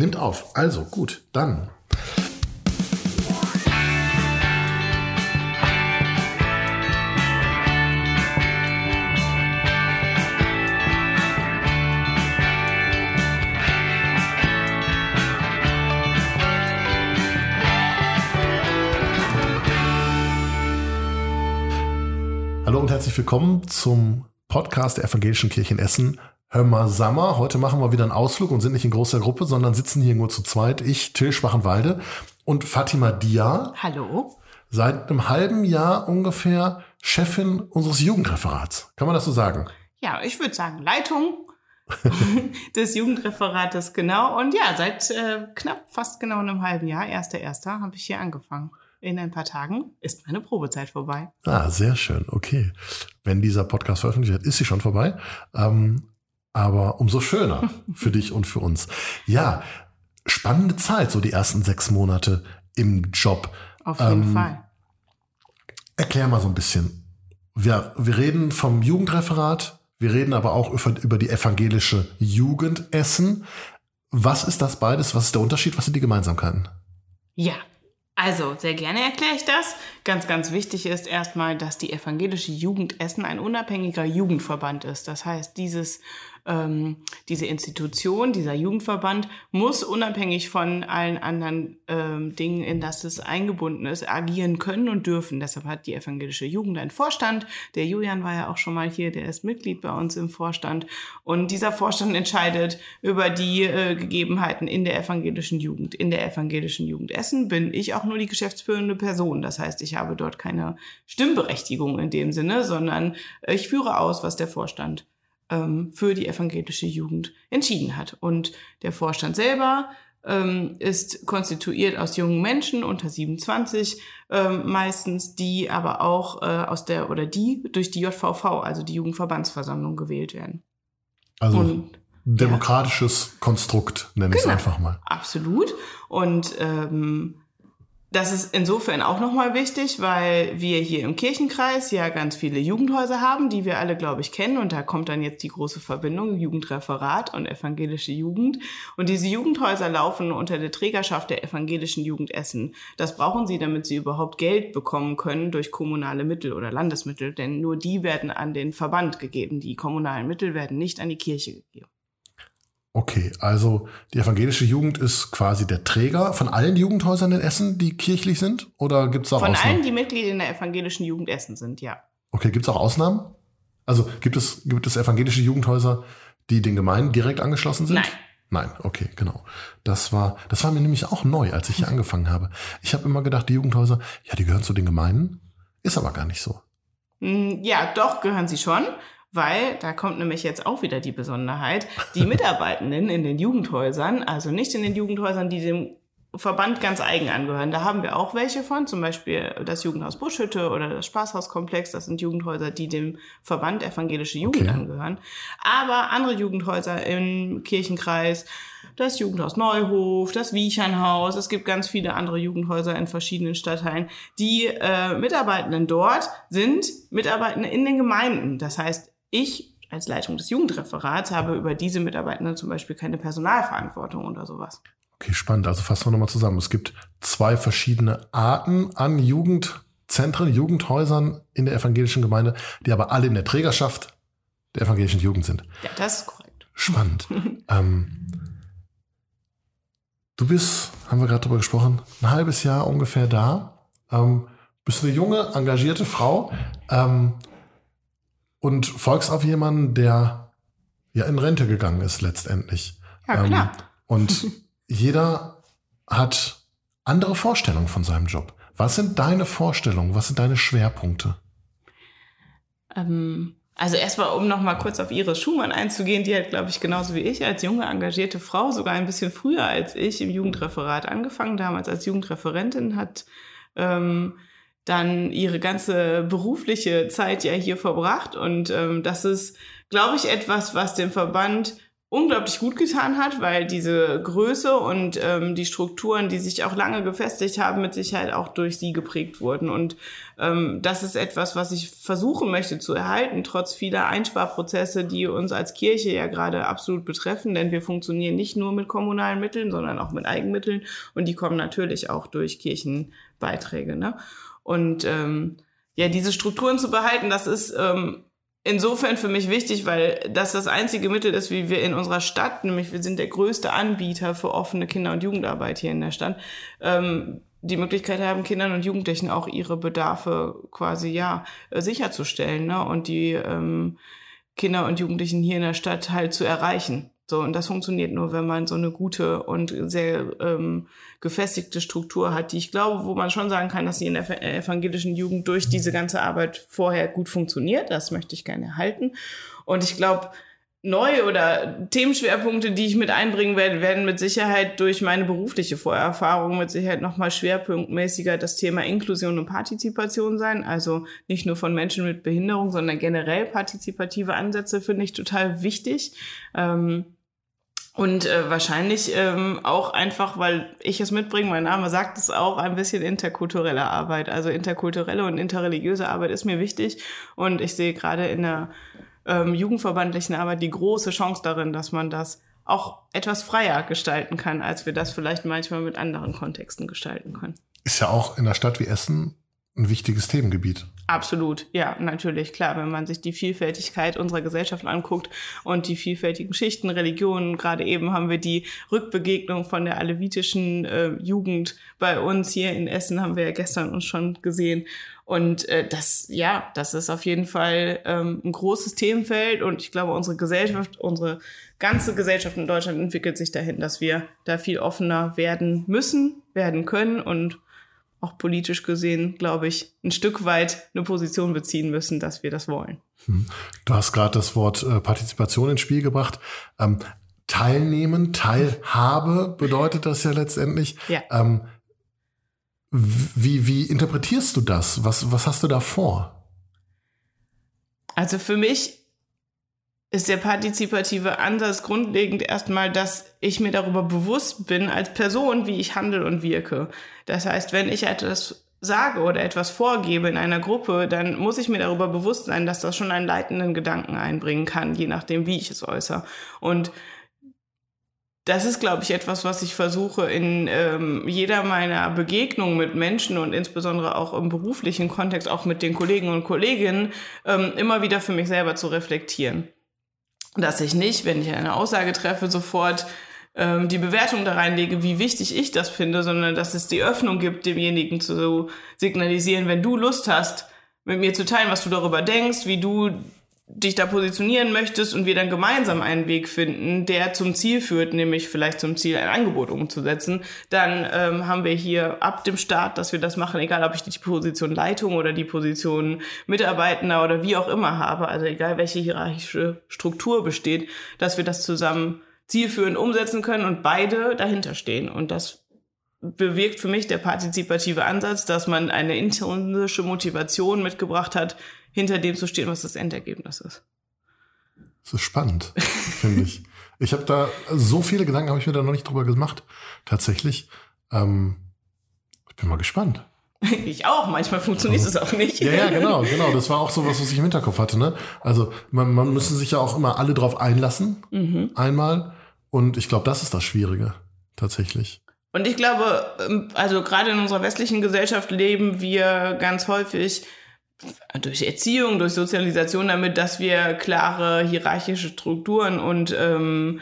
Nimmt auf. Also gut, dann. Hallo und herzlich willkommen zum Podcast der Evangelischen Kirche in Essen. Hör mal, Sammer, heute machen wir wieder einen Ausflug und sind nicht in großer Gruppe, sondern sitzen hier nur zu zweit. Ich, Till Schwachenwalde und Fatima Dia. Hallo. Seit einem halben Jahr ungefähr Chefin unseres Jugendreferats. Kann man das so sagen? Ja, ich würde sagen Leitung des Jugendreferates, genau. Und ja, seit äh, knapp fast genau einem halben Jahr, erster, erster, habe ich hier angefangen in ein paar Tagen ist meine Probezeit vorbei. Ah, sehr schön. Okay. Wenn dieser Podcast veröffentlicht wird, ist sie schon vorbei. Ähm, aber umso schöner für dich und für uns. Ja, spannende Zeit, so die ersten sechs Monate im Job. Auf jeden ähm, Fall. Erklär mal so ein bisschen. Wir, wir reden vom Jugendreferat, wir reden aber auch über, über die evangelische Jugendessen. Was ist das beides? Was ist der Unterschied? Was sind die Gemeinsamkeiten? Ja, also, sehr gerne erkläre ich das. Ganz, ganz wichtig ist erstmal, dass die evangelische Jugend Essen ein unabhängiger Jugendverband ist. Das heißt, dieses ähm, diese Institution, dieser Jugendverband muss unabhängig von allen anderen ähm, Dingen, in das es eingebunden ist, agieren können und dürfen. Deshalb hat die evangelische Jugend einen Vorstand. Der Julian war ja auch schon mal hier, der ist Mitglied bei uns im Vorstand. Und dieser Vorstand entscheidet über die äh, Gegebenheiten in der evangelischen Jugend. In der evangelischen Jugend Essen bin ich auch nur die geschäftsführende Person. Das heißt, ich habe dort keine Stimmberechtigung in dem Sinne, sondern ich führe aus, was der Vorstand ähm, für die evangelische Jugend entschieden hat. Und der Vorstand selber ähm, ist konstituiert aus jungen Menschen unter 27 ähm, meistens, die aber auch äh, aus der oder die durch die JVV, also die Jugendverbandsversammlung, gewählt werden. Also Und, demokratisches ja. Konstrukt, nenne genau, ich es einfach mal. Absolut. Und ähm, das ist insofern auch nochmal wichtig, weil wir hier im Kirchenkreis ja ganz viele Jugendhäuser haben, die wir alle, glaube ich, kennen. Und da kommt dann jetzt die große Verbindung, Jugendreferat und evangelische Jugend. Und diese Jugendhäuser laufen unter der Trägerschaft der evangelischen Jugend Essen. Das brauchen sie, damit sie überhaupt Geld bekommen können durch kommunale Mittel oder Landesmittel. Denn nur die werden an den Verband gegeben. Die kommunalen Mittel werden nicht an die Kirche gegeben. Okay, also die evangelische Jugend ist quasi der Träger von allen Jugendhäusern in Essen, die kirchlich sind? Oder gibt es auch von Ausnahmen? Von allen, die Mitglied in der evangelischen Jugend Essen sind, ja. Okay, gibt es auch Ausnahmen? Also gibt es, gibt es evangelische Jugendhäuser, die den Gemeinden direkt angeschlossen sind? Nein. Nein, okay, genau. Das war, das war mir nämlich auch neu, als ich hier angefangen habe. Ich habe immer gedacht, die Jugendhäuser, ja, die gehören zu den Gemeinden. Ist aber gar nicht so. Hm, ja, doch, gehören sie schon weil da kommt nämlich jetzt auch wieder die Besonderheit, die Mitarbeitenden in den Jugendhäusern, also nicht in den Jugendhäusern, die dem Verband ganz eigen angehören. Da haben wir auch welche von, zum Beispiel das Jugendhaus Buschhütte oder das Spaßhauskomplex. Das sind Jugendhäuser, die dem Verband Evangelische Jugend okay. angehören. Aber andere Jugendhäuser im Kirchenkreis, das Jugendhaus Neuhof, das Wiechernhaus, es gibt ganz viele andere Jugendhäuser in verschiedenen Stadtteilen. Die äh, Mitarbeitenden dort sind Mitarbeitende in den Gemeinden. Das heißt, ich als Leitung des Jugendreferats habe über diese Mitarbeitenden zum Beispiel keine Personalverantwortung oder sowas. Okay, spannend. Also fassen wir nochmal zusammen. Es gibt zwei verschiedene Arten an Jugendzentren, Jugendhäusern in der evangelischen Gemeinde, die aber alle in der Trägerschaft der evangelischen Jugend sind. Ja, das ist korrekt. Spannend. ähm, du bist, haben wir gerade drüber gesprochen, ein halbes Jahr ungefähr da. Ähm, bist eine junge, engagierte Frau ähm, und folgst auf jemanden, der ja in Rente gegangen ist letztendlich. Ja, klar. Ähm, und jeder hat andere Vorstellungen von seinem Job. Was sind deine Vorstellungen? Was sind deine Schwerpunkte? Ähm, also erstmal, um noch mal kurz auf Iris Schumann einzugehen, die hat, glaube ich, genauso wie ich als junge, engagierte Frau, sogar ein bisschen früher als ich im Jugendreferat angefangen, damals als Jugendreferentin, hat ähm, dann ihre ganze berufliche Zeit ja hier verbracht. Und ähm, das ist, glaube ich, etwas, was dem Verband unglaublich gut getan hat, weil diese Größe und ähm, die Strukturen, die sich auch lange gefestigt haben, mit Sicherheit auch durch sie geprägt wurden. Und ähm, das ist etwas, was ich versuchen möchte zu erhalten, trotz vieler Einsparprozesse, die uns als Kirche ja gerade absolut betreffen, denn wir funktionieren nicht nur mit kommunalen Mitteln, sondern auch mit Eigenmitteln und die kommen natürlich auch durch Kirchenbeiträge. Ne? Und ähm, ja, diese Strukturen zu behalten, das ist ähm, insofern für mich wichtig, weil das das einzige Mittel ist, wie wir in unserer Stadt, nämlich wir sind der größte Anbieter für offene Kinder- und Jugendarbeit hier in der Stadt, ähm, die Möglichkeit haben, Kindern und Jugendlichen auch ihre Bedarfe quasi ja äh, sicherzustellen ne? und die ähm, Kinder und Jugendlichen hier in der Stadt halt zu erreichen. So, und das funktioniert nur, wenn man so eine gute und sehr ähm, gefestigte Struktur hat, die ich glaube, wo man schon sagen kann, dass sie in der evangelischen Jugend durch diese ganze Arbeit vorher gut funktioniert. Das möchte ich gerne erhalten. Und ich glaube, neu oder Themenschwerpunkte, die ich mit einbringen werde, werden mit Sicherheit durch meine berufliche Vorerfahrung mit Sicherheit nochmal schwerpunktmäßiger das Thema Inklusion und Partizipation sein. Also nicht nur von Menschen mit Behinderung, sondern generell partizipative Ansätze finde ich total wichtig. Ähm, und äh, wahrscheinlich ähm, auch einfach, weil ich es mitbringe, mein Name sagt es auch, ein bisschen interkulturelle Arbeit. Also interkulturelle und interreligiöse Arbeit ist mir wichtig. Und ich sehe gerade in der ähm, jugendverbandlichen Arbeit die große Chance darin, dass man das auch etwas freier gestalten kann, als wir das vielleicht manchmal mit anderen Kontexten gestalten können. Ist ja auch in einer Stadt wie Essen ein wichtiges Themengebiet. Absolut, ja, natürlich, klar, wenn man sich die Vielfältigkeit unserer Gesellschaft anguckt und die vielfältigen Schichten, Religionen, gerade eben haben wir die Rückbegegnung von der alevitischen äh, Jugend bei uns hier in Essen, haben wir ja gestern uns schon gesehen. Und äh, das, ja, das ist auf jeden Fall ähm, ein großes Themenfeld und ich glaube, unsere Gesellschaft, unsere ganze Gesellschaft in Deutschland entwickelt sich dahin, dass wir da viel offener werden müssen, werden können und auch politisch gesehen, glaube ich, ein Stück weit eine Position beziehen müssen, dass wir das wollen. Hm. Du hast gerade das Wort äh, Partizipation ins Spiel gebracht. Ähm, Teilnehmen, Teilhabe bedeutet das ja letztendlich. Ja. Ähm, wie, wie interpretierst du das? Was, was hast du da vor? Also für mich ist der partizipative Ansatz grundlegend erstmal, dass ich mir darüber bewusst bin als Person, wie ich handle und wirke. Das heißt, wenn ich etwas sage oder etwas vorgebe in einer Gruppe, dann muss ich mir darüber bewusst sein, dass das schon einen leitenden Gedanken einbringen kann, je nachdem, wie ich es äußere. Und das ist, glaube ich, etwas, was ich versuche in ähm, jeder meiner Begegnungen mit Menschen und insbesondere auch im beruflichen Kontext, auch mit den Kollegen und Kolleginnen, ähm, immer wieder für mich selber zu reflektieren dass ich nicht, wenn ich eine Aussage treffe, sofort ähm, die Bewertung da reinlege, wie wichtig ich das finde, sondern dass es die Öffnung gibt, demjenigen zu signalisieren, wenn du Lust hast, mit mir zu teilen, was du darüber denkst, wie du dich da positionieren möchtest und wir dann gemeinsam einen Weg finden, der zum Ziel führt, nämlich vielleicht zum Ziel ein Angebot umzusetzen, dann ähm, haben wir hier ab dem Start, dass wir das machen, egal ob ich die Position Leitung oder die Position Mitarbeitender oder wie auch immer habe, also egal welche hierarchische Struktur besteht, dass wir das zusammen zielführend umsetzen können und beide dahinter stehen. Und das bewirkt für mich der partizipative Ansatz, dass man eine intrinsische Motivation mitgebracht hat, hinter dem zu stehen, was das Endergebnis ist. Das ist spannend, finde ich. Ich habe da so viele Gedanken, habe ich mir da noch nicht drüber gemacht. Tatsächlich. Ähm, ich bin mal gespannt. Ich auch, manchmal funktioniert es auch nicht. Ja, ja, genau, genau. Das war auch so was, was ich im Hinterkopf hatte. Ne? Also man, man müssen sich ja auch immer alle drauf einlassen, mhm. einmal. Und ich glaube, das ist das Schwierige, tatsächlich. Und ich glaube, ähm, also gerade in unserer westlichen Gesellschaft leben wir ganz häufig durch Erziehung, durch Sozialisation damit, dass wir klare hierarchische Strukturen und ähm,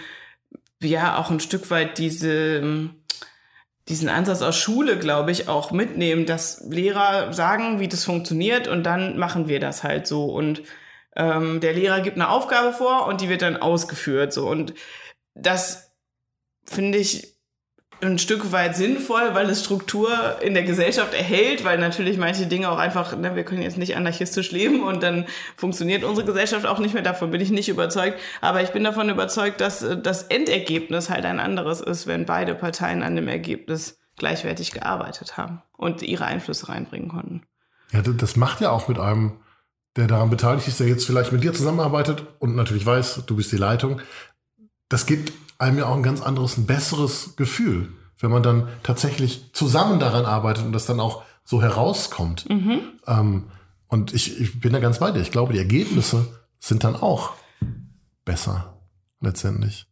ja auch ein Stück weit diese diesen Ansatz aus Schule, glaube ich, auch mitnehmen, dass Lehrer sagen, wie das funktioniert und dann machen wir das halt so. Und ähm, der Lehrer gibt eine Aufgabe vor und die wird dann ausgeführt so. Und das finde ich ein Stück weit sinnvoll, weil es Struktur in der Gesellschaft erhält, weil natürlich manche Dinge auch einfach, ne, wir können jetzt nicht anarchistisch leben und dann funktioniert unsere Gesellschaft auch nicht mehr. Davon bin ich nicht überzeugt. Aber ich bin davon überzeugt, dass äh, das Endergebnis halt ein anderes ist, wenn beide Parteien an dem Ergebnis gleichwertig gearbeitet haben und ihre Einflüsse reinbringen konnten. Ja, das macht ja auch mit einem, der daran beteiligt ist, der jetzt vielleicht mit dir zusammenarbeitet und natürlich weiß, du bist die Leitung, das gibt einem ja auch ein ganz anderes, ein besseres Gefühl, wenn man dann tatsächlich zusammen daran arbeitet und das dann auch so herauskommt. Mhm. Ähm, und ich, ich bin da ganz bei dir. Ich glaube, die Ergebnisse sind dann auch besser letztendlich.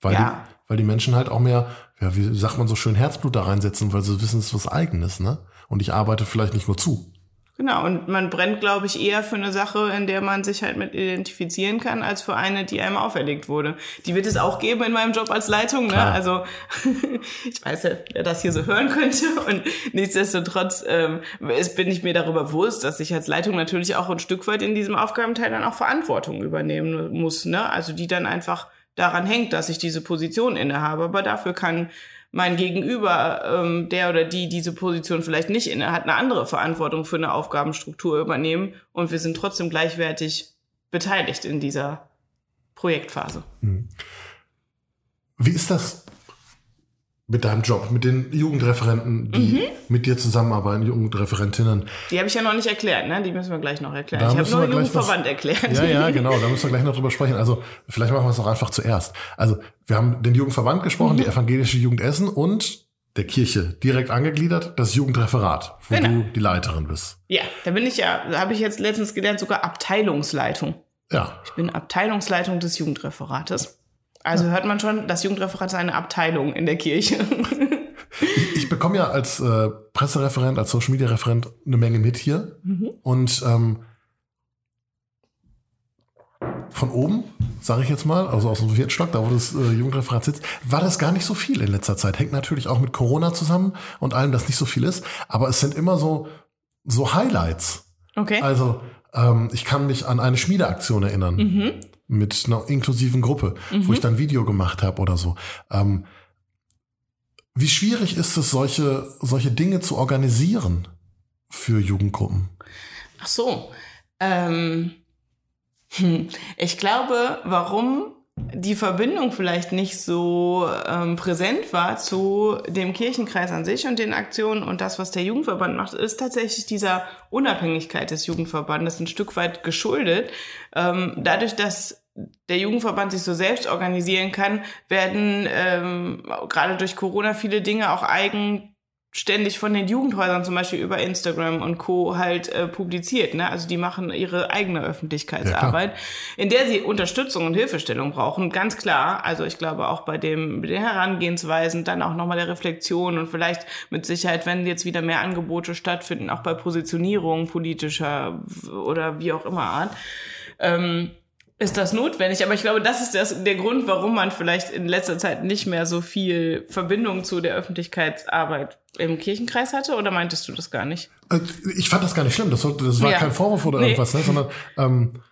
Weil, Ja. die, weil die Menschen halt auch mehr, ja, wie sagt man so schön, Herzblut da reinsetzen, weil sie wissen, es ist was Eigenes, ne? Und ich arbeite vielleicht nicht nur zu. Genau, und man brennt, glaube ich, eher für eine Sache, in der man sich halt mit identifizieren kann, als für eine, die einem auferlegt wurde. Die wird es auch geben in meinem Job als Leitung. Ne? Klar. Also ich weiß ja, wer das hier so hören könnte. Und nichtsdestotrotz ähm, bin ich mir darüber bewusst, dass ich als Leitung natürlich auch ein Stück weit in diesem Aufgabenteil dann auch Verantwortung übernehmen muss. Ne? Also die dann einfach daran hängt, dass ich diese Position innehabe. Aber dafür kann mein Gegenüber, ähm, der oder die diese Position vielleicht nicht inne hat, eine andere Verantwortung für eine Aufgabenstruktur übernehmen und wir sind trotzdem gleichwertig beteiligt in dieser Projektphase. Wie ist das mit deinem Job, mit den Jugendreferenten, die Mhm. mit dir zusammenarbeiten, Jugendreferentinnen? Die habe ich ja noch nicht erklärt, ne? Die müssen wir gleich noch erklären. Da ich habe nur gleich was- Jugendverband erklärt. Ja, ja, genau, da müssen wir gleich noch drüber sprechen. Also vielleicht machen wir es auch einfach zuerst. Also wir haben den Jugendverband gesprochen, Mhm. die evangelische Jugend Essen und der Kirche direkt angegliedert, das Jugendreferat, wo Genau. du die Leiterin bist. Ja, da bin ich ja, da habe ich jetzt letztens gelernt, sogar Abteilungsleitung. Ja, Ich bin Abteilungsleitung des Jugendreferates. Also hört man schon, das Jugendreferat ist eine Abteilung in der Kirche. ich bekomme ja als äh, Pressereferent, als Social Media Referent eine Menge mit hier. Mhm. Und ähm, von oben, sage ich jetzt mal, also aus dem vierten Stock, da wo das äh, Jugendreferat sitzt, war das gar nicht so viel in letzter Zeit. Hängt natürlich auch mit Corona zusammen und allem, dass nicht so viel ist. Aber es sind immer so, so Highlights. Okay. Also ähm, ich kann mich an eine Schmiedeaktion erinnern Mhm. Mit einer inklusiven Gruppe, wo ich dann Video gemacht habe oder so. Ähm, wie schwierig ist es, solche, solche Dinge zu organisieren für Jugendgruppen? Ach so. Ähm, hm, ich glaube, warum die Verbindung vielleicht nicht so ähm, präsent war zu dem Kirchenkreis an sich und den Aktionen und das, was der Jugendverband macht, ist tatsächlich dieser Unabhängigkeit des Jugendverbandes ein Stück weit geschuldet. Ähm, dadurch, dass der Jugendverband sich so selbst organisieren kann, werden ähm, gerade durch Corona viele Dinge auch eigenständig von den Jugendhäusern zum Beispiel über Instagram und Co. halt äh, publiziert. Ne? Also die machen ihre eigene Öffentlichkeitsarbeit, in der sie Unterstützung und Hilfestellung brauchen. Ganz klar. Also ich glaube auch bei dem den Herangehensweisen, dann auch nochmal der Reflexion und vielleicht mit Sicherheit, wenn jetzt wieder mehr Angebote stattfinden, auch bei Positionierung politischer oder wie auch immer Art. Ähm, ist das notwendig. Aber ich glaube, das ist das, der Grund, warum man vielleicht in letzter Zeit nicht mehr so viel Verbindung zu der Öffentlichkeitsarbeit im Kirchenkreis hatte. Oder meintest du das gar nicht? Äh, Ich fand das gar nicht schlimm. Das, das war Ja. kein Vorwurf oder Nee. irgendwas, ne? sondern ähm,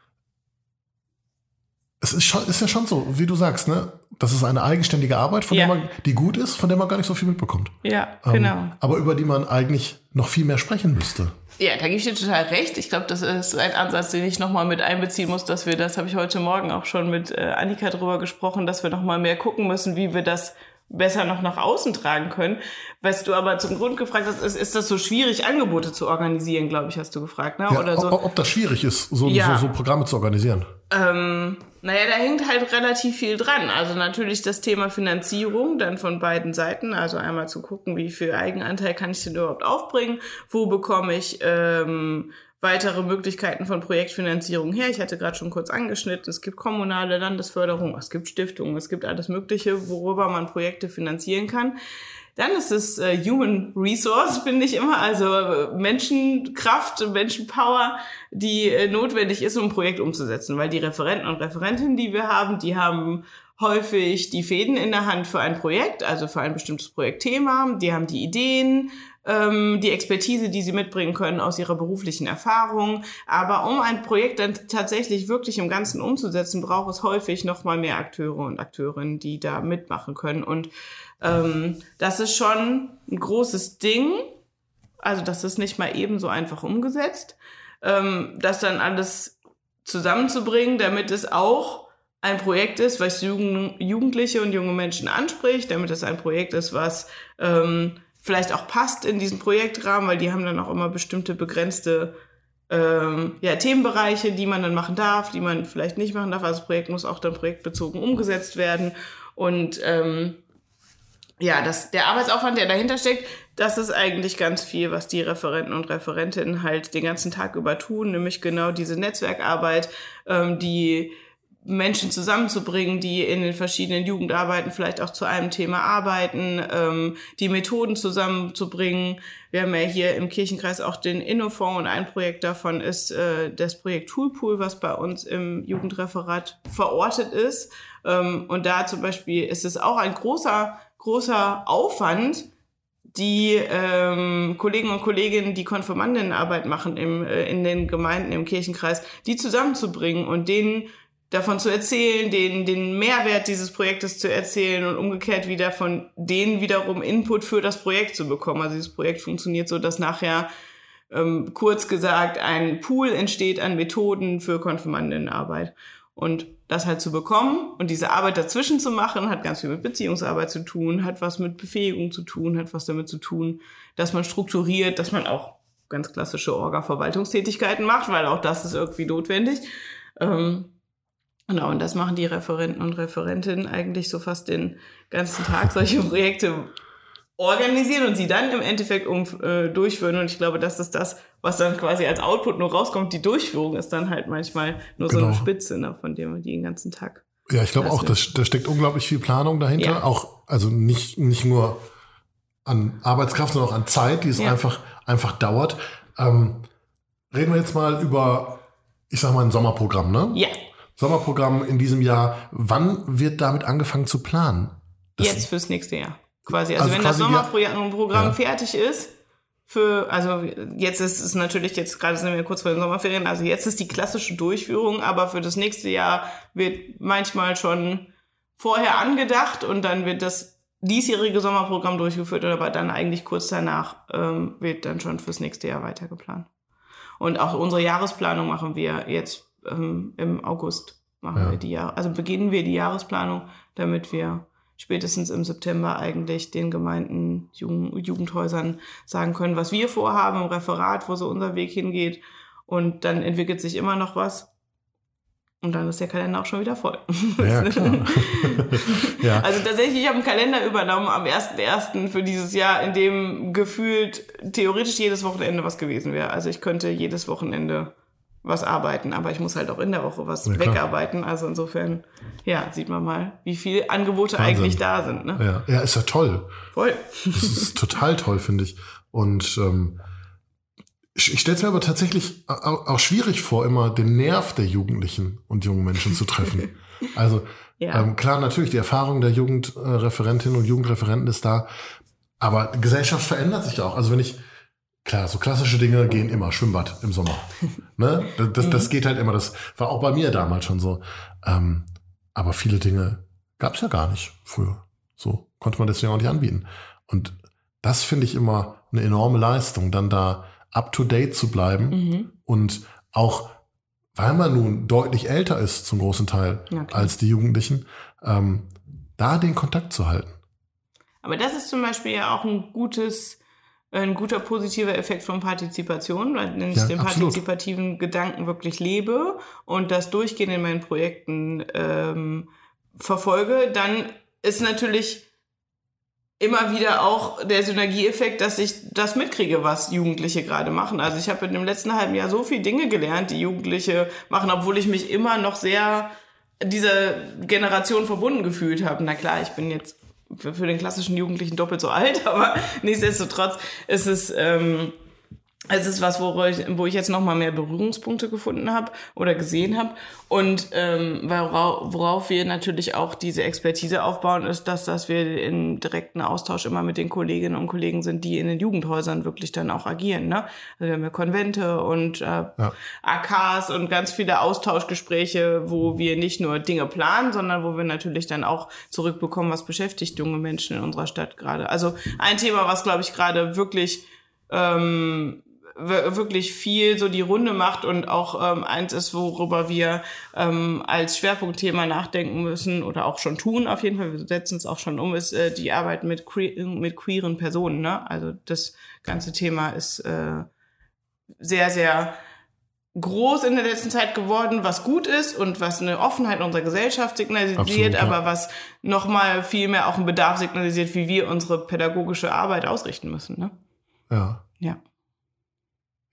es ist, schon, ist ja schon so, wie du sagst, ne? Das ist eine eigenständige Arbeit, von Ja. der man, die gut ist, von der man gar nicht so viel mitbekommt. Ja, Ähm, genau. Aber über die man eigentlich noch viel mehr sprechen müsste. Ja, da gebe ich dir total recht. Ich glaube, das ist ein Ansatz, den ich nochmal mit einbeziehen muss, dass wir, das habe ich heute Morgen auch schon mit äh, Annika drüber gesprochen, dass wir nochmal mehr gucken müssen, wie wir das besser noch nach außen tragen können. Was du aber zum Grund gefragt hast, ist, ist das so schwierig, Angebote zu organisieren, glaube ich, hast du gefragt, ne? Ja, Oder so. ob, ob das schwierig ist, so, Ja. so, so Programme zu organisieren. Ähm, naja, da hängt halt relativ viel dran. Also natürlich das Thema Finanzierung dann von beiden Seiten. Also einmal zu gucken, wie viel Eigenanteil kann ich denn überhaupt aufbringen? Wo bekomme ich ähm, weitere Möglichkeiten von Projektfinanzierung her? Ich hatte gerade schon kurz angeschnitten, es gibt kommunale Landesförderung, es gibt Stiftungen, es gibt alles Mögliche, worüber man Projekte finanzieren kann. Dann ist es äh, Human Resource, finde ich immer, also äh, Menschenkraft, Menschenpower, die äh, notwendig ist, um ein Projekt umzusetzen. Weil die Referenten und Referentinnen, die wir haben, die haben häufig die Fäden in der Hand für ein Projekt, also für ein bestimmtes Projektthema. Die haben die Ideen, ähm, die Expertise, die sie mitbringen können aus ihrer beruflichen Erfahrung. Aber um ein Projekt dann tatsächlich wirklich im Ganzen umzusetzen, braucht es häufig noch mal mehr Akteure und Akteurinnen, die da mitmachen können. Und ähm, das ist schon ein großes Ding. Also das ist nicht mal eben so einfach umgesetzt. Ähm, das dann alles zusammenzubringen, damit es auch ein Projekt ist, was Jugend, Jugendliche und junge Menschen anspricht, damit es ein Projekt ist, was ähm, vielleicht auch passt in diesen Projektrahmen, weil die haben dann auch immer bestimmte begrenzte ähm, ja, Themenbereiche, die man dann machen darf, die man vielleicht nicht machen darf. Also das Projekt muss auch dann projektbezogen umgesetzt werden. Und ähm, ja, das, der Arbeitsaufwand, der dahinter steckt, das ist eigentlich ganz viel, was die Referenten und Referentinnen halt den ganzen Tag über tun, nämlich genau diese Netzwerkarbeit, ähm, die Menschen zusammenzubringen, die in den verschiedenen Jugendarbeiten vielleicht auch zu einem Thema arbeiten, ähm, die Methoden zusammenzubringen. Wir haben ja hier im Kirchenkreis auch den Innofonds und ein Projekt davon ist äh, das Projekt Toolpool, was bei uns im Jugendreferat verortet ist. Ähm, und da zum Beispiel ist es auch ein großer, großer Aufwand, die ähm, Kollegen und Kolleginnen, die Konfirmandinnenarbeit machen im, äh, in den Gemeinden im Kirchenkreis, die zusammenzubringen und denen davon zu erzählen, den, den Mehrwert dieses Projektes zu erzählen und umgekehrt wieder von denen wiederum Input für das Projekt zu bekommen. Also dieses Projekt funktioniert so, dass nachher ähm, kurz gesagt ein Pool entsteht an Methoden für Konfirmandinnenarbeit. Und das halt zu bekommen und diese Arbeit dazwischen zu machen, hat ganz viel mit Beziehungsarbeit zu tun, hat was mit Befähigung zu tun, hat was damit zu tun, dass man strukturiert, dass man auch ganz klassische Orga-Verwaltungstätigkeiten macht, weil auch das ist irgendwie notwendig. Ähm, Genau, und das machen die Referenten und Referentinnen eigentlich so fast den ganzen Tag, solche Projekte organisieren und sie dann im Endeffekt um, äh, durchführen. Und ich glaube, das ist das, was dann quasi als Output nur rauskommt. Die Durchführung ist dann halt manchmal nur genau. so eine genau. Spitze, ne, von dem man den ganzen Tag. Ja, ich glaube auch, das, da steckt unglaublich viel Planung dahinter. Ja. Auch, also nicht, nicht nur an Arbeitskraft, sondern auch an Zeit, die es ja. einfach, einfach dauert. Ähm, reden wir jetzt mal über, ich sag mal, ein Sommerprogramm, ne? Ja. Sommerprogramm in diesem Jahr. Wann wird damit angefangen zu planen? Das Jetzt fürs nächste Jahr. Quasi. Also, also wenn das Sommerprogramm ja. fertig ist, für, also jetzt ist es natürlich, jetzt gerade sind wir kurz vor den Sommerferien, also jetzt ist die klassische Durchführung, aber für das nächste Jahr wird manchmal schon vorher angedacht und dann wird das diesjährige Sommerprogramm durchgeführt, aber dann eigentlich kurz danach ähm, wird dann schon fürs nächste Jahr weitergeplant. Und auch unsere Jahresplanung machen wir jetzt ähm, im August machen ja. wir die Jahr also beginnen wir die Jahresplanung, damit wir spätestens im September eigentlich den Gemeinden, Jugend, Jugendhäusern sagen können, was wir vorhaben im Referat, wo so unser Weg hingeht. Und dann entwickelt sich immer noch was. Und dann ist der Kalender auch schon wieder voll. Ja, ja. Also tatsächlich, ich habe einen Kalender übernommen am 1.1. für dieses Jahr, in dem gefühlt theoretisch jedes Wochenende was gewesen wäre. Also ich könnte jedes Wochenende was arbeiten, aber ich muss halt auch in der Woche was ja, wegarbeiten. Also insofern, ja, sieht man mal, wie viele Angebote Wahnsinn. eigentlich da sind. Ne? Ja. ja, ist ja toll. Voll. Das ist total toll, finde ich. Und ähm, ich, ich stelle es mir aber tatsächlich auch, schwierig vor, immer den Nerv der Jugendlichen und jungen Menschen zu treffen. also ja. ähm, klar, natürlich, die Erfahrung der Jugendreferentinnen und Jugendreferenten ist da, aber Gesellschaft verändert sich auch. Also wenn ich Klar, so klassische Dinge gehen immer. Schwimmbad im Sommer. ne? Das, das, das, geht halt immer. Das war auch bei mir damals schon so. Ähm, aber viele Dinge gab es ja gar nicht früher. So konnte man deswegen auch nicht anbieten. Und das finde ich immer eine enorme Leistung, dann da up to date zu bleiben mhm. und auch, weil man nun deutlich älter ist zum großen Teil ja, als die Jugendlichen, ähm, da den Kontakt zu halten. Aber das ist zum Beispiel ja auch ein gutes ein guter positiver Effekt von Partizipation, weil ich ja, den absolut. partizipativen Gedanken wirklich lebe und das durchgehend in meinen Projekten ähm, verfolge, dann ist natürlich immer wieder auch der Synergieeffekt, dass ich das mitkriege, was Jugendliche gerade machen. Also ich habe in dem letzten halben Jahr so viele Dinge gelernt, die Jugendliche machen, obwohl ich mich immer noch sehr dieser Generation verbunden gefühlt habe. Na klar, ich bin jetzt für, für den klassischen Jugendlichen doppelt so alt, aber nichtsdestotrotz ist es ähm, es ist was, wo ich, wo ich jetzt noch mal mehr Berührungspunkte gefunden habe oder gesehen habe. Und ähm, worauf, worauf wir natürlich auch diese Expertise aufbauen, ist, dass, dass wir in direkten Austausch immer mit den Kolleginnen und Kollegen sind, die in den Jugendhäusern wirklich dann auch agieren. Ne? Also wir haben ja Konvente und äh, ja. AKs und ganz viele Austauschgespräche, wo wir nicht nur Dinge planen, sondern wo wir natürlich dann auch zurückbekommen, was beschäftigt junge Menschen in unserer Stadt gerade. Also ein Thema, was, glaube ich, gerade wirklich ähm, wirklich viel so die Runde macht und auch ähm, eins ist, worüber wir ähm, als Schwerpunktthema nachdenken müssen oder auch schon tun, auf jeden Fall, wir setzen es auch schon um, ist äh, die Arbeit mit, que mit queeren Personen. Ne? Also das ganze Thema ist äh, sehr, sehr groß in der letzten Zeit geworden, was gut ist und was eine Offenheit unserer Gesellschaft signalisiert, Absolut, ja. aber was nochmal viel mehr auch einen Bedarf signalisiert, wie wir unsere pädagogische Arbeit ausrichten müssen. Ne? Ja. Ja.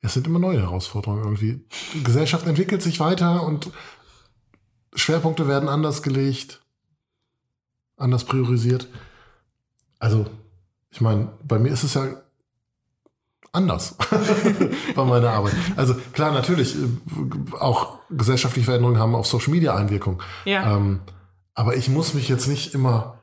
Es sind immer neue Herausforderungen irgendwie. Die Gesellschaft entwickelt sich weiter und Schwerpunkte werden anders gelegt, anders priorisiert. Also, ich meine, bei mir ist es ja anders bei meiner Arbeit. Also klar, natürlich, äh, auch gesellschaftliche Veränderungen haben auf Social Media Einwirkung. Ja. Ähm, aber ich muss mich jetzt nicht immer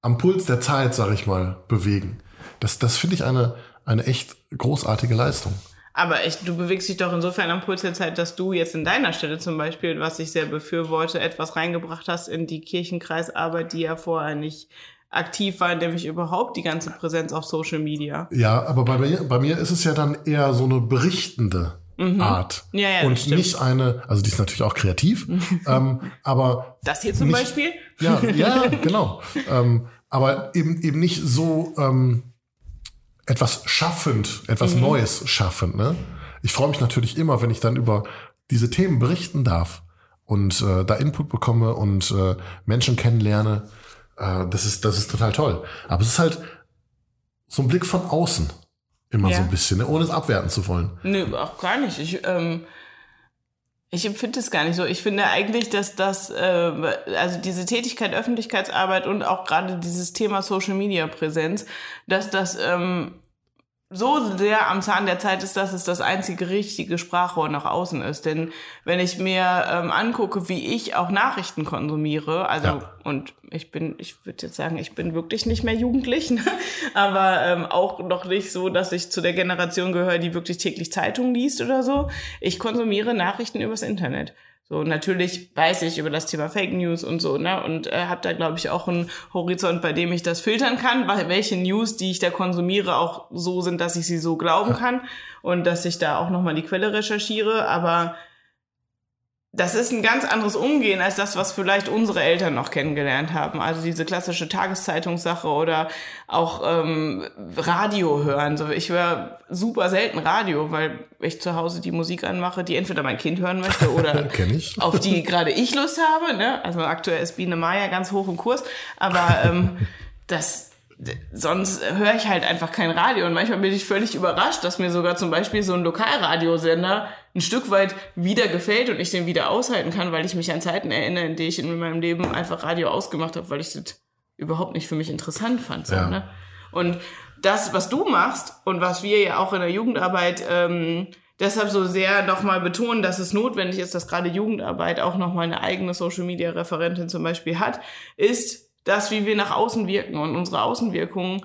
am Puls der Zeit, sag ich mal, bewegen. Das, das finde ich eine, eine echt großartige Leistung. Aber ich, du bewegst dich doch insofern am Puls der Zeit, dass du jetzt in deiner Stelle zum Beispiel, was ich sehr befürworte, etwas reingebracht hast in die Kirchenkreisarbeit, die ja vorher nicht aktiv war, nämlich überhaupt die ganze Präsenz auf Social Media. Ja, aber bei mir, bei mir ist es ja dann eher so eine berichtende Art. Mhm. Ja, ja, das und nicht eine, also die ist natürlich auch kreativ, ähm, aber Das hier zum Nicht- Beispiel? ja, ja, genau. ähm, aber eben, eben nicht so ähm, etwas schaffend, etwas Mhm. Neues schaffend. Ne? Ich freue mich natürlich immer, wenn ich dann über diese Themen berichten darf und äh, da Input bekomme und äh, Menschen kennenlerne. Äh, das, ist, das ist total toll. Aber es ist halt so ein Blick von außen. Immer Ja. so ein bisschen, ne? ohne es abwerten zu wollen. Nö, auch gar nicht. Ich, ähm, ich empfinde es gar nicht so. Ich finde eigentlich, dass das, äh, also diese Tätigkeit Öffentlichkeitsarbeit und auch gerade dieses Thema Social Media Präsenz, dass das ähm, so sehr am Zahn der Zeit ist, dass es das einzige richtige Sprachrohr nach außen ist. Denn wenn ich mir ähm, angucke, wie ich auch Nachrichten konsumiere, also Ja. und ich bin, ich würde jetzt sagen, ich bin wirklich nicht mehr jugendlich, ne? aber ähm, auch noch nicht so, dass ich zu der Generation gehöre, die wirklich täglich Zeitungen liest oder so. Ich konsumiere Nachrichten übers Internet. So, natürlich weiß ich über das Thema Fake News und so, ne? Und äh, habe da, glaube ich, auch einen Horizont, bei dem ich das filtern kann, weil welche News, die ich da konsumiere, auch so sind, dass ich sie so glauben kann und dass ich da auch nochmal die Quelle recherchiere. Aber das ist ein ganz anderes Umgehen als das, was vielleicht unsere Eltern noch kennengelernt haben. Also diese klassische Tageszeitungssache oder auch ähm, Radio hören. So, ich höre super selten Radio, weil ich zu Hause die Musik anmache, die entweder mein Kind hören möchte oder auf die gerade ich Lust habe. Ne? Also aktuell ist Biene Maya ganz hoch im Kurs, aber ähm, das sonst höre ich halt einfach kein Radio und manchmal bin ich völlig überrascht, dass mir sogar zum Beispiel so ein Lokalradiosender ein Stück weit wieder gefällt und ich den wieder aushalten kann, weil ich mich an Zeiten erinnere, in denen ich in meinem Leben einfach Radio ausgemacht habe, weil ich das überhaupt nicht für mich interessant fand. So, Ja. ne? Und das, was du machst und was wir ja auch in der Jugendarbeit ähm, deshalb so sehr nochmal betonen, dass es notwendig ist, dass gerade Jugendarbeit auch nochmal eine eigene Social-Media-Referentin zum Beispiel hat, ist das, wie wir nach außen wirken. Und unsere Außenwirkung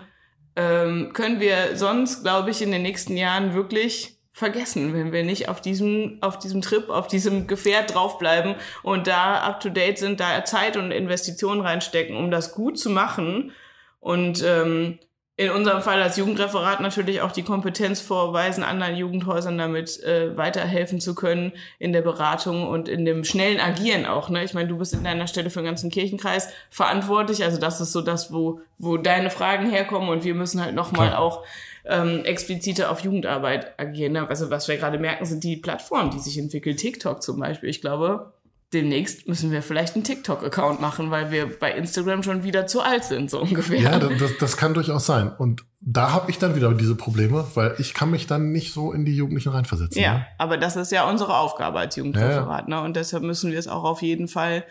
ähm, können wir sonst, glaube ich, in den nächsten Jahren wirklich vergessen, wenn wir nicht auf diesem, auf diesem Trip, auf diesem Gefährt draufbleiben und da up to date sind, da Zeit und Investitionen reinstecken, um das gut zu machen und ähm, in unserem Fall als Jugendreferat natürlich auch die Kompetenz vorweisen, anderen Jugendhäusern damit äh, weiterhelfen zu können in der Beratung und in dem schnellen Agieren auch. Ne? Ich meine, du bist in deiner Stelle für den ganzen Kirchenkreis verantwortlich. Also das ist so das, wo, wo deine Fragen herkommen und wir müssen halt nochmal auch ähm, expliziter auf Jugendarbeit agieren. Ne? Also was wir gerade merken, sind die Plattformen, die sich entwickeln. TikTok zum Beispiel. Ich glaube, demnächst müssen wir vielleicht einen TikTok-Account machen, weil wir bei Instagram schon wieder zu alt sind, so ungefähr. Ja, das, das, kann durchaus sein. Und da habe ich dann wieder diese Probleme, weil ich kann mich dann nicht so in die Jugendlichen reinversetzen. Ja, Ne? aber das ist ja unsere Aufgabe als Jugendreferat, ne? Und deshalb müssen wir es auch auf jeden Fall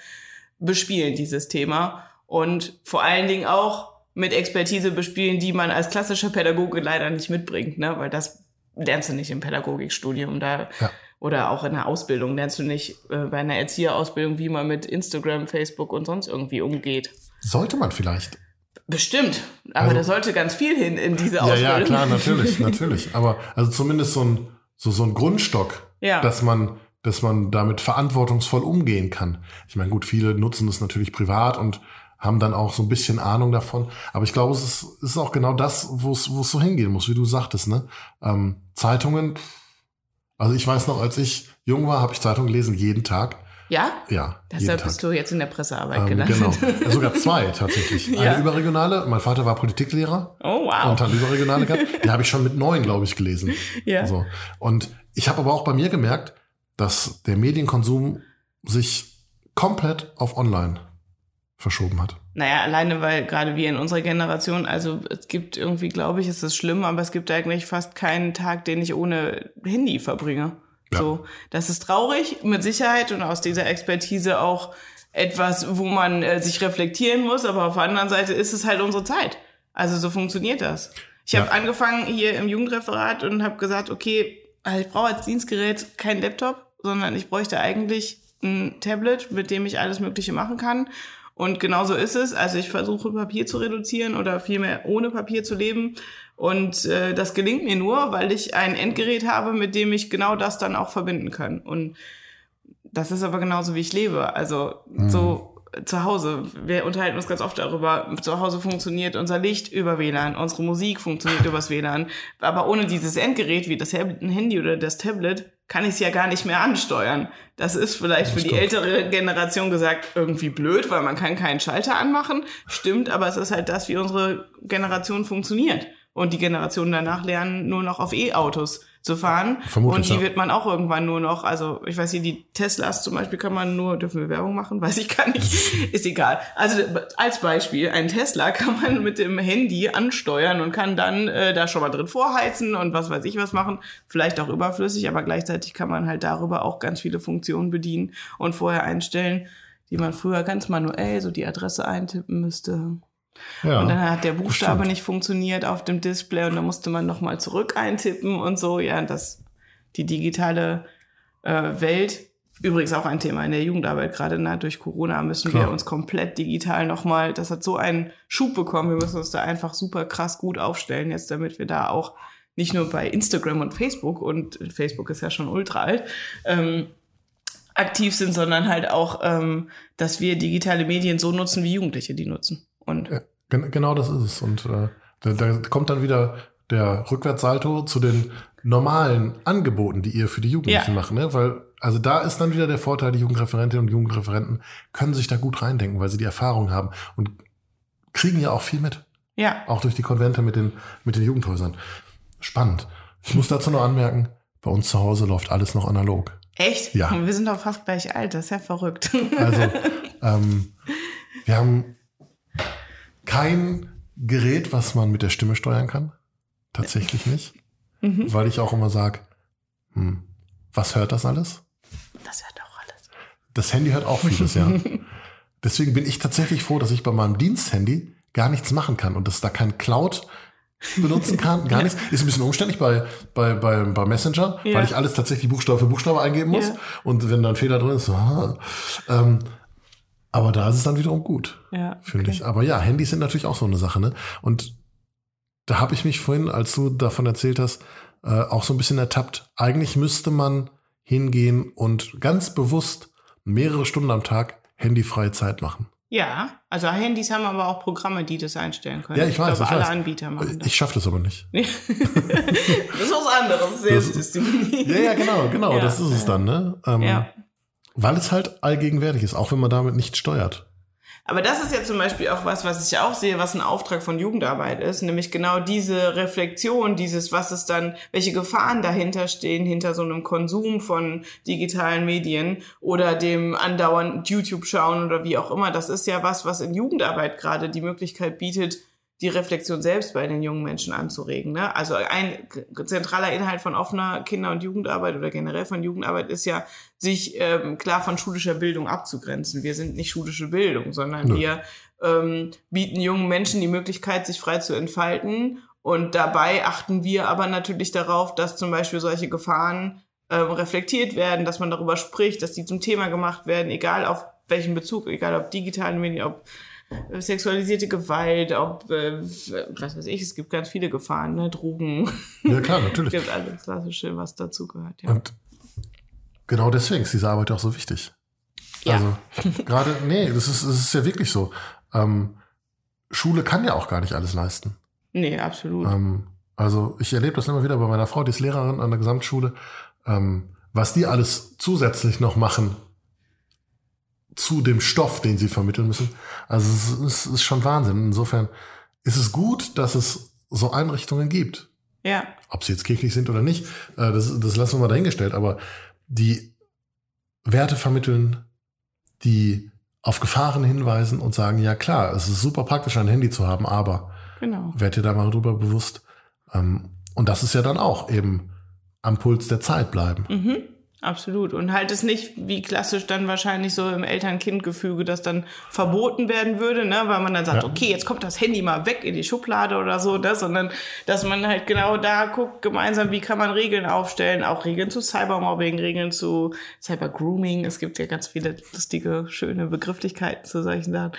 bespielen, dieses Thema. Und vor allen Dingen auch mit Expertise bespielen, die man als klassischer Pädagoge leider nicht mitbringt, ne? Weil das lernst du nicht im Pädagogikstudium da Ja. Oder auch in der Ausbildung lernst du nicht äh, bei einer Erzieherausbildung, wie man mit Instagram, Facebook und sonst irgendwie umgeht. Sollte man vielleicht. Bestimmt, aber Also- da sollte ganz viel hin in diese Ja, Ausbildung. ja, klar, natürlich, natürlich. Aber also zumindest so ein, so, so ein Grundstock, Ja. dass man, dass man damit verantwortungsvoll umgehen kann. Ich meine, gut, viele nutzen das natürlich privat und haben dann auch so ein bisschen Ahnung davon. Aber ich glaube, es ist, es ist auch genau das, wo es, es so hingehen muss, wie du sagtest, ne? Ähm, Zeitungen, also ich weiß noch, als ich jung war, habe ich Zeitungen gelesen, jeden Tag. Ja? Ja, Deshalb bist du jetzt in der Pressearbeit Ähm, gelandet. genau. Sogar zwei tatsächlich. Ja. Eine überregionale, mein Vater war Politiklehrer Oh, wow. und hat überregionale gehabt. Die habe ich schon mit neun, glaube ich, gelesen. Ja. So. Und ich habe aber auch bei mir gemerkt, dass der Medienkonsum sich komplett auf Online verschoben hat. Naja, alleine weil gerade wir in unserer Generation, also es gibt irgendwie, glaube ich, ist es schlimm, aber es gibt eigentlich fast keinen Tag, den ich ohne Handy verbringe. Ja. So, das ist traurig, mit Sicherheit und aus dieser Expertise auch etwas, wo man äh, sich reflektieren muss, aber auf der anderen Seite ist es halt unsere Zeit. Also so funktioniert das. Ich ja. habe angefangen hier im Jugendreferat und habe gesagt, okay, also ich brauche als Dienstgerät kein Laptop, sondern ich bräuchte eigentlich ein Tablet, mit dem ich alles Mögliche machen kann. Und genauso ist es. Also ich versuche Papier zu reduzieren oder vielmehr ohne Papier zu leben. Und äh, das gelingt mir nur, weil ich ein Endgerät habe, mit dem ich genau das dann auch verbinden kann. Und das ist aber genauso, wie ich lebe. Also mhm. so zu Hause, wir unterhalten uns ganz oft darüber, zu Hause funktioniert unser Licht über WLAN, unsere Musik funktioniert übers WLAN. Aber ohne dieses Endgerät wie das Handy oder das Tablet kann ich es ja gar nicht mehr ansteuern. Das ist vielleicht für die ältere Generation gesagt irgendwie blöd, weil man kann keinen Schalter anmachen. Stimmt, aber es ist halt das, wie unsere Generation funktioniert. Und die Generationen danach lernen nur noch auf E-Autos zu fahren. Vermutlich, und die wird man auch irgendwann nur noch, also ich weiß nicht, die Teslas zum Beispiel kann man nur, dürfen wir Werbung machen? Weiß ich gar nicht. Ist egal. Also als Beispiel, ein Tesla kann man mit dem Handy ansteuern und kann dann äh, da schon mal drin vorheizen und was weiß ich was machen. Vielleicht auch überflüssig, aber gleichzeitig kann man halt darüber auch ganz viele Funktionen bedienen und vorher einstellen, die man früher ganz manuell so die Adresse eintippen müsste. Ja, und dann hat der Buchstabe nicht funktioniert auf dem Display und dann musste man nochmal zurück eintippen und so. Ja, das, die digitale äh, Welt, übrigens auch ein Thema in der Jugendarbeit, gerade na, durch Corona müssen Klar. wir uns komplett digital nochmal, das hat so einen Schub bekommen, wir müssen uns da einfach super krass gut aufstellen jetzt, damit wir da auch nicht nur bei Instagram und Facebook, und Facebook ist ja schon ultra alt, ähm, aktiv sind, sondern halt auch, ähm, dass wir digitale Medien so nutzen, wie Jugendliche die nutzen. Und ja, genau das ist es. Und äh, da, da kommt dann wieder der Rückwärtssalto zu den normalen Angeboten, die ihr für die Jugendlichen ja. macht, ne? Weil, also da ist dann wieder der Vorteil, die Jugendreferentinnen und Jugendreferenten können sich da gut reindenken, weil sie die Erfahrung haben und kriegen ja auch viel mit. Ja. Auch durch die Konvente mit den, mit den Jugendhäusern. Spannend. Ich muss dazu noch anmerken, bei uns zu Hause läuft alles noch analog. Echt? Ja. Wir sind doch fast gleich alt, das ist ja verrückt. Also, ähm, wir haben kein Gerät, was man mit der Stimme steuern kann. Tatsächlich nicht. Mhm. Weil ich auch immer sage, hm, was hört das alles? Das hört auch alles. Das Handy hört auch vieles, ja. Deswegen bin ich tatsächlich froh, dass ich bei meinem Diensthandy gar nichts machen kann und dass da kein Cloud benutzen kann, gar nichts. Ist ein bisschen umständlich bei, bei, bei, bei Messenger, ja. weil ich alles tatsächlich Buchstabe für Buchstabe eingeben muss. Ja. Und wenn da ein Fehler drin ist, so, ähm, aber da ist es dann wiederum gut, ja, finde okay. ich. Aber ja, Handys sind natürlich auch so eine Sache. Ne? Und da habe ich mich vorhin, als du davon erzählt hast, äh, auch so ein bisschen ertappt. Eigentlich müsste man hingehen und ganz bewusst mehrere Stunden am Tag handyfreie Zeit machen. Ja, also Handys haben aber auch Programme, die das einstellen können. Ja, ich, ich weiß. Glaube, ich alle weiß. Anbieter machen das. Ich schaffe das aber nicht. das ist was anderes, Selbstdisziplin. Ja, ja, genau, genau, ja. das ist es dann, ne? Ähm, ja. Weil es halt allgegenwärtig ist, auch wenn man damit nicht steuert. Aber das ist ja zum Beispiel auch was, was ich auch sehe, was ein Auftrag von Jugendarbeit ist, nämlich genau diese Reflexion, dieses, was ist dann, welche Gefahren dahinter stehen, hinter so einem Konsum von digitalen Medien oder dem andauernd YouTube schauen oder wie auch immer. Das ist ja was, was in Jugendarbeit gerade die Möglichkeit bietet, die Reflexion selbst bei den jungen Menschen anzuregen. Ne? Also ein zentraler Inhalt von offener Kinder- und Jugendarbeit oder generell von Jugendarbeit ist ja, sich ähm, klar von schulischer Bildung abzugrenzen. Wir sind nicht schulische Bildung, sondern ja. wir ähm, bieten jungen Menschen die Möglichkeit, sich frei zu entfalten. Und dabei achten wir aber natürlich darauf, dass zum Beispiel solche Gefahren ähm, reflektiert werden, dass man darüber spricht, dass die zum Thema gemacht werden, egal auf welchen Bezug, egal ob digitalen Medien, ob sexualisierte Gewalt, ob, äh, was weiß ich, es gibt ganz viele Gefahren, ne? Drogen. Ja, klar, natürlich. es gibt alles Klassische, was dazu gehört, ja. Und genau deswegen ist diese Arbeit auch so wichtig. Ja. Also, gerade, nee, das ist, das ist ja wirklich so. Ähm, Schule kann ja auch gar nicht alles leisten. Nee, absolut. Ähm, also, ich erlebe das immer wieder bei meiner Frau, die ist Lehrerin an der Gesamtschule, ähm, was die alles zusätzlich noch machen, zu dem Stoff, den sie vermitteln müssen. Also es ist, es ist schon Wahnsinn. Insofern ist es gut, dass es so Einrichtungen gibt. Ja. Ob sie jetzt kirchlich sind oder nicht, äh, das, das lassen wir mal dahingestellt. Aber die Werte vermitteln, die auf Gefahren hinweisen und sagen, ja klar, es ist super praktisch, ein Handy zu haben, aber Genau. werd dir da mal drüber bewusst. Ähm, und das ist ja dann auch eben am Puls der Zeit bleiben. Mhm. Absolut. Und halt es nicht wie klassisch dann wahrscheinlich so im Eltern-Kind-Gefüge, das dann verboten werden würde, ne? weil man dann sagt, Ja. okay, jetzt kommt das Handy mal weg in die Schublade oder so, ne? sondern dass man halt genau da guckt, gemeinsam, wie kann man Regeln aufstellen, auch Regeln zu Cybermobbing, Regeln zu Cybergrooming. Es gibt ja ganz viele lustige, schöne Begrifflichkeiten zu solchen Sachen.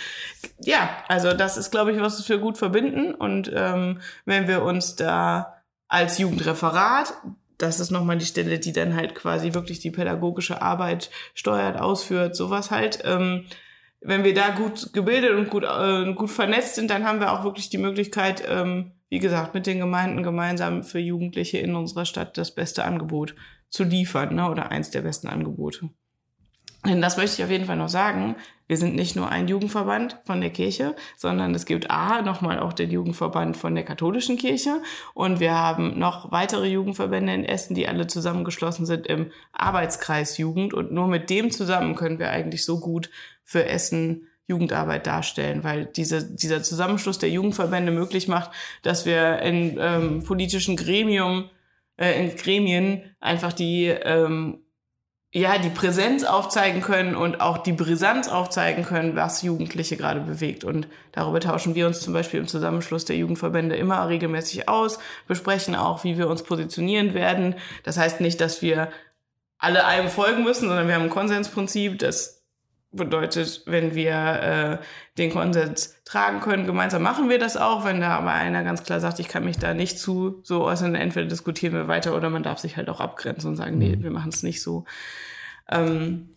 Ja, also das ist, glaube ich, was wir gut verbinden. Und ähm, wenn wir uns da als Jugendreferat das ist nochmal die Stelle, die dann halt quasi wirklich die pädagogische Arbeit steuert, ausführt, sowas halt. Ähm, wenn wir da gut gebildet und gut, äh, gut vernetzt sind, dann haben wir auch wirklich die Möglichkeit, ähm, wie gesagt, mit den Gemeinden gemeinsam für Jugendliche in unserer Stadt das beste Angebot zu liefern, ne? oder eins der besten Angebote. Denn das möchte ich auf jeden Fall noch sagen. Wir sind nicht nur ein Jugendverband von der Kirche, sondern es gibt A, nochmal auch den Jugendverband von der katholischen Kirche. Und wir haben noch weitere Jugendverbände in Essen, die alle zusammengeschlossen sind im Arbeitskreis Jugend. Und nur mit dem zusammen können wir eigentlich so gut für Essen Jugendarbeit darstellen, weil diese, dieser Zusammenschluss der Jugendverbände möglich macht, dass wir in ähm, politischen Gremium, äh, in Gremien einfach die ähm, ja, die Präsenz aufzeigen können und auch die Brisanz aufzeigen können, was Jugendliche gerade bewegt. Und darüber tauschen wir uns zum Beispiel im Zusammenschluss der Jugendverbände immer regelmäßig aus, besprechen auch, wie wir uns positionieren werden. Das heißt nicht, dass wir alle einem folgen müssen, sondern wir haben ein Konsensprinzip, das bedeutet, wenn wir äh, den Konsens tragen können, gemeinsam machen wir das auch. Wenn da aber einer ganz klar sagt, ich kann mich da nicht zu so äußern, entweder diskutieren wir weiter oder man darf sich halt auch abgrenzen und sagen, nee, wir machen es nicht so. Ähm,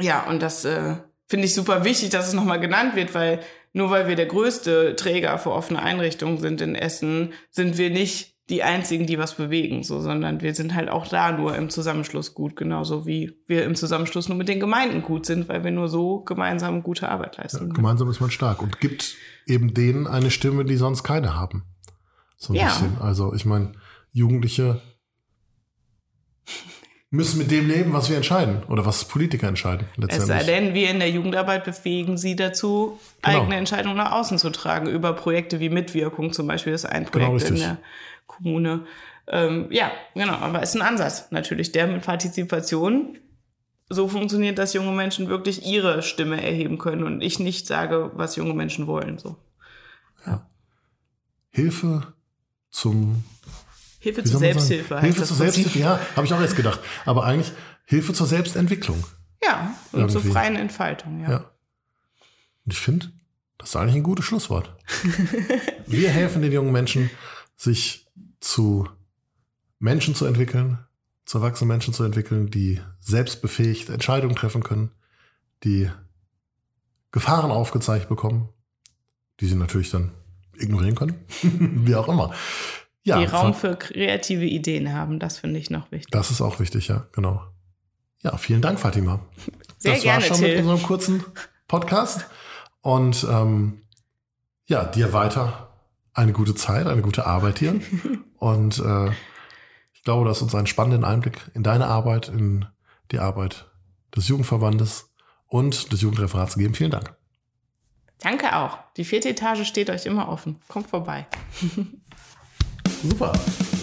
ja, und das äh, finde ich super wichtig, dass es nochmal genannt wird, weil nur weil wir der größte Träger für offene Einrichtungen sind in Essen, sind wir nicht die einzigen, die was bewegen, so, sondern wir sind halt auch da nur im Zusammenschluss gut, genauso wie wir im Zusammenschluss nur mit den Gemeinden gut sind, weil wir nur so gemeinsam gute Arbeit leisten. können. Gemeinsam ist man stark und gibt eben denen eine Stimme, die sonst keine haben. So ein Ja. bisschen. Also ich meine, Jugendliche müssen mit dem leben, was wir entscheiden oder was Politiker entscheiden. Es sei denn, wir in der Jugendarbeit befähigen sie dazu, Genau. eigene Entscheidungen nach außen zu tragen, über Projekte wie Mitwirkung zum Beispiel, das ist ein Genau, Projekt in richtig. der Kommune. Ähm, ja, genau, aber es ist ein Ansatz natürlich, der mit Partizipation so funktioniert, dass junge Menschen wirklich ihre Stimme erheben können und ich nicht sage, was junge Menschen wollen. So. Hilfe zum Hilfe zur? Selbsthilfe Hilfe zur. Selbsthilfe, ja, habe ich auch erst gedacht. Aber eigentlich Hilfe zur Selbstentwicklung. Ja, und zur Irgendwie. freien Entfaltung, ja. Ja. Und ich finde, das ist eigentlich ein gutes Schlusswort. Wir helfen den jungen Menschen, sich zu Menschen zu entwickeln, zu erwachsenen Menschen zu entwickeln, die selbstbefähigt Entscheidungen treffen können, die Gefahren aufgezeigt bekommen, die sie natürlich dann ignorieren können, wie auch immer. Ja, Die Raum für kreative Ideen haben, das finde ich noch wichtig. das ist auch wichtig, ja, genau. Ja, vielen Dank, Fatima. Sehr das gerne, war schon mit Till. unserem kurzen Podcast. Und ähm, ja, dir weiter eine gute Zeit, eine gute Arbeit hier. Und äh, ich glaube, du hast uns einen spannenden Einblick in deine Arbeit, in die Arbeit des Jugendverbandes und des Jugendreferats gegeben. Vielen Dank. Danke auch. Die vierte Etage steht euch immer offen. Kommt vorbei. Super.